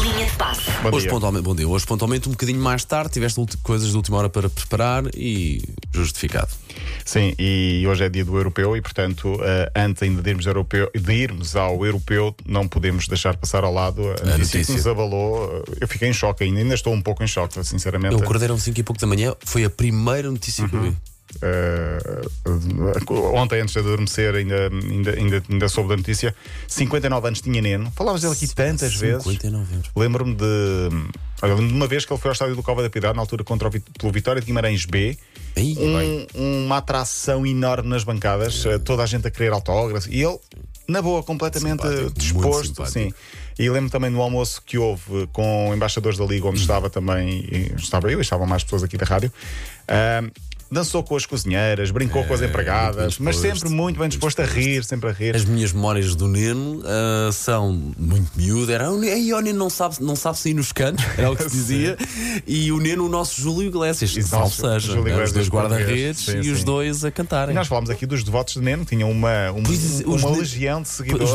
Linha de passe. Bom Hoje dia. pontualmente, bom dia. Hoje pontualmente um bocadinho mais tarde, tiveste coisas de última hora para preparar e justificado. Sim, e hoje é dia do europeu e, portanto, eh, antes ainda de irmos, ao europeu, de irmos ao europeu, não podemos deixar passar ao lado a notícia, notícia. que nos abalou. Eu fiquei em choque ainda, ainda estou um pouco em choque, sinceramente. Eu acordei às 5 e pouco da manhã, foi a primeira notícia que eu vi. Eh, ontem, antes de adormecer, ainda, ainda, ainda, ainda soube da notícia. 59 anos tinha Neno. Falámos dele aqui tantas vezes. 59 anos. Lembro-me de. de uma vez que ele foi ao estádio do Cova da Piedade, na altura contra o, pelo Vitória de Guimarães B. Um- uma atração enorme nas bancadas, eh, toda a gente a querer autógrafos. E ele, na boa, completamente Simpático, disposto. Sim. E lembro também do almoço que houve com embaixadores da Liga, onde estava também, estava eu e estavam mais pessoas aqui da rádio. Ah, dançou com as cozinheiras, brincou com as empregadas, muito mas sempre muito bem disposto a rir, sempre a rir. As minhas memórias do Neno ah, são muito miúdo. Era, "Ei, o Neno não sabe, não sabe sair nos cantos, era o que se dizia. e o Neno, o nosso Júlio Iglesias, salve seja, Júlio né? os dois Iglesias guarda-redes e sim, os dois a cantarem. E nós falámos aqui dos devotos de Neno, tinham uma, uma, Pois, uma legião de seguidores,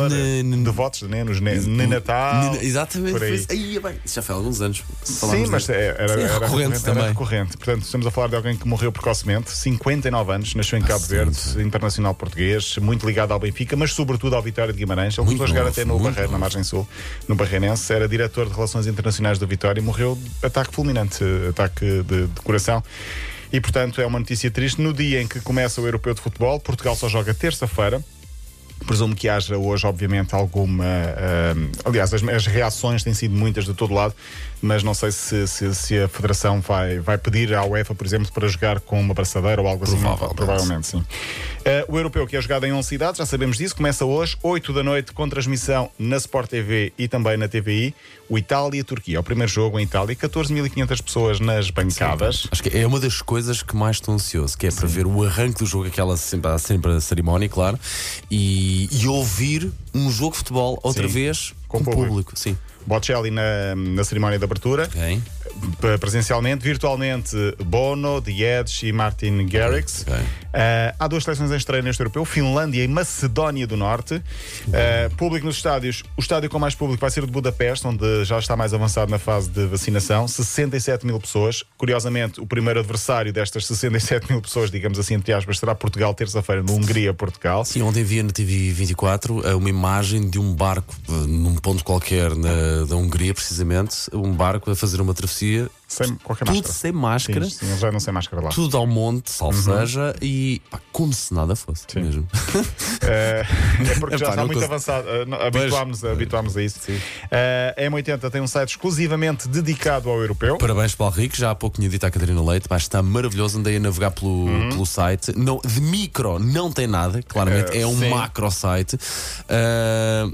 devotos de Neno, os ne, ne Natal. Nena- Exatamente. por aí. Aí, bem, isso já foi há alguns anos. Sim, mas é- era, era, recorrente também. recorrente. Portanto, estamos a falar de alguém que morreu precocemente, 59 anos, nasceu em Cabo sim, Verde, internacional português, muito ligado ao Benfica, mas sobretudo ao Vitória de Guimarães. Ele começou a jogar até no Barreiro, na margem sul, no Barreirense. Era diretor de Relações Internacionais do Vitória e morreu de ataque fulminante, ataque de, de coração. E, portanto, é uma notícia triste. No dia em que começa o Europeu de Futebol, Portugal só joga terça-feira. Presumo que haja hoje, obviamente, alguma. ahm, aliás, as, as reações têm sido muitas de todo lado, mas não sei se, se, se a Federação vai, vai pedir à UEFA, por exemplo, para jogar com uma braçadeira ou algo Provavelmente. assim. Provavelmente, sim. Ah, o europeu que é jogado em 11 cidades, já sabemos disso, começa hoje, 8 da noite, com transmissão na Sport TV e também na TVI. O Itália-Turquia, é o primeiro jogo em Itália, 14.500 pessoas nas bancadas. Acho que é uma das coisas que mais estou ansioso, que é para ver o arranque do jogo, aquela sempre, há sempre a cerimónia, claro, e, e ouvir um jogo de futebol outra Sim, vez com com, público. público. Sim. Bocelli na, na cerimónia de abertura. Ok. Presencialmente, virtualmente Bono, The Edge e Martin Garrix. Ok. Uh, há duas seleções em estreia neste europeu: Finlândia e Macedónia do Norte. Uh, público nos estádios: o estádio com mais público vai ser o de Budapeste, onde já está mais avançado na fase de vacinação. 67 mil pessoas. Curiosamente, o primeiro adversário destas 67 mil pessoas, digamos assim, entre aspas, será Portugal, terça-feira, no Hungria-Portugal. Sim, ontem via na TV 24 eh, uma imagem de um barco num ponto qualquer na, da Hungria, precisamente, um barco a fazer uma travessia, Sem qualquer tudo máscara. sem máscara, Sim, sim, já não sem máscara lá. tudo ao monte, salvo seja, e pá, como se nada fosse Sim. mesmo. Eh, é porque já Epá, está muito cons- avançado. Eh, habituámos, habituámos a isso. Sim. Eh, a M80 tem um site exclusivamente dedicado ao europeu. Parabéns, Paulo Rico. Já há pouco tinha dito à Catarina Leite, mas está maravilhoso. Andei a navegar pelo, pelo site. Não, de micro não tem nada, claramente. Eh, é um sim. macro site. Ah,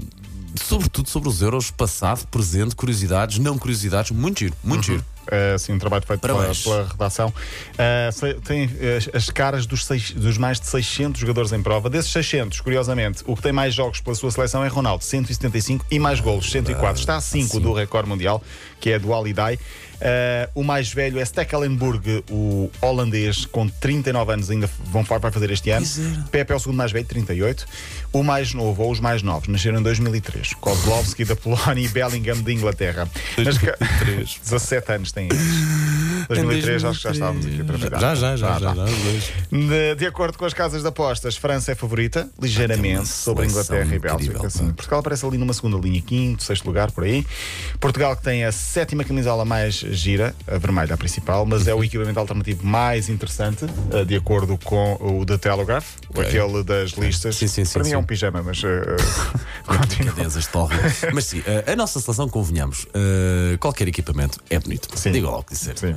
sobretudo sobre os euros, passado, presente, curiosidades, não curiosidades. Muito giro, muito giro. Uh, sim, um trabalho feito pela, pela redação. Uh, tem uh, as caras dos, seis- dos mais de 600 jogadores em prova. Desses 600, curiosamente, o que tem mais jogos pela sua seleção é Ronaldo, 175, e mais golos, 104. Está a 5 do recorde mundial, que é do Alidai. Uh, o mais velho é Stekelenburg, o holandês, com 39 anos, ainda vão, vai fazer este ano. Era. Pepe é o segundo mais velho, 38. O mais novo, ou os mais novos, nasceram em 2003. Kozlovski da Polónia e Bellingham de Inglaterra. 2003. 17 anos têm eles. 2003 acho que já estávamos aqui para virar. Já, já, já. Já, já. De, de acordo com as casas de apostas, França é favorita, ligeiramente, sobre a Inglaterra e Bélgica. incrível, Sim. pá. Portugal aparece ali numa segunda linha, quinto, sexto lugar, por aí. Portugal que tem a sétima camisola mais gira, a vermelha, a principal, mas é o equipamento alternativo mais interessante, eh, de acordo com o The Telegraph, Ok. aquele das listas. Sim, sim, sim, para mim é um pijama, mas eh, continua. Mas sim, a nossa seleção, convenhamos, eh, qualquer equipamento é bonito. Sim. Diga lá o que disser. Sim.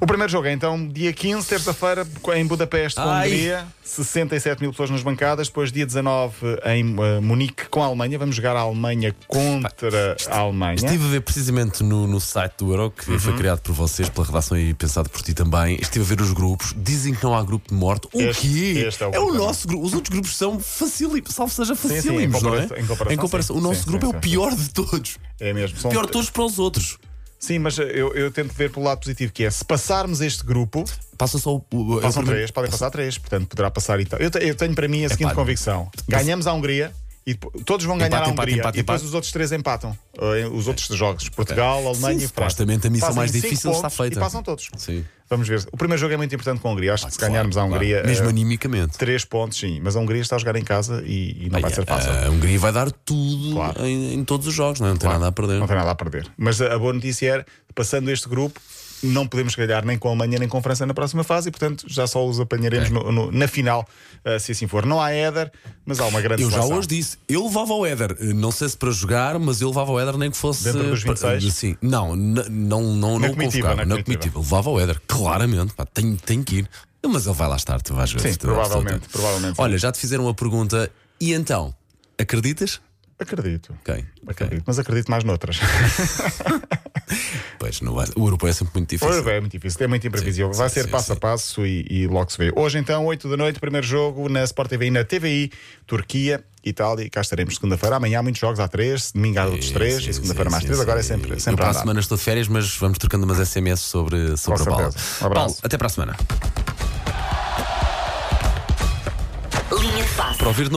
O primeiro jogo é então dia 15, terça-feira, em Budapeste, com a. Hungria. 67 mil pessoas nas bancadas. Depois, dia 19, em eh, Munique, com a Alemanha. Vamos jogar a Alemanha contra a Alemanha. Estive a ver precisamente no, no site do Euro, que Uhum. foi criado por vocês, pela redação e pensado por ti também. Estive a ver os grupos. Dizem que não há grupo de morte. O Este- quê? este é o o problema. nosso grupo. Os outros grupos são facílimos, salvo seja em facílimos, não é? comparação- em comparação, o sim. nosso Sim, grupo sim, é o pior de todos. É mesmo. São- Pior de todos para os outros. Sim, mas eu, eu tento ver pelo lado positivo, que é se passarmos este grupo, Passa só o. o- passam três, podem passar três, portanto poderá passar Itália. Eu, te- eu tenho para mim a seguinte convicção: ganhamos a Hungria E todos vão Empate, ganhar a empate, Hungria. empate, e depois empate. os outros três empatam. Eh, Os outros jogos. Portugal, Alemanha Sim, e França. supostamente a missão mais difícil está feita. E passam todos. Sim. Vamos ver. O primeiro jogo é muito importante com a Hungria. Acho que se Claro, ganharmos a claro. Hungria. Mesmo eh, animicamente. Três pontos, sim. Mas a Hungria está a jogar em casa e, e não vai ser fácil. A Hungria vai dar tudo Claro. em, em todos os jogos, não, é? não tem Claro, nada a perder. Não tem nada a perder. Mas a, a boa notícia era, passando este grupo, não podemos calhar nem com a Alemanha nem com a França na próxima fase e, portanto, já só os apanharemos no- no- na final, eh, se assim for. Não há Éder, mas há uma grande Eu já hoje disse, eu levava o Éder, não sei se para jogar, mas eu levava o Éder nem que fosse. Dentro dos 26? pa- Sim, não, não, não, Na não comitiva, convocava, na na comitiva. comitiva. Eu levava o Éder, claramente, pá, tem, tem que ir. Mas ele vai lá estar, tu vais ver. Sim, provavelmente, provavelmente. Olha, já te fizeram uma pergunta, e então? Acreditas? Acredito. Ok, ok. Acredito, mas acredito mais noutras. Pois, não vai, o europeu é sempre muito difícil. Ora bem, é muito difícil, é muito imprevisível. Sim, Vai sim, ser sim, passo a passo e, e logo se vê. Hoje, então, 8 da noite, primeiro jogo na Sport TV e na TVI, Turquia, Itália. E cá estaremos segunda-feira. Amanhã há muitos jogos, há três, domingo há outros três e segunda-feira mais três. Agora é sim. sempre, Eu sempre para a semana estou de férias, mas vamos trocando umas SMS sobre, sobre a bola. Um abraço. Paulo, até para a semana. Linha de passe. Para ouvir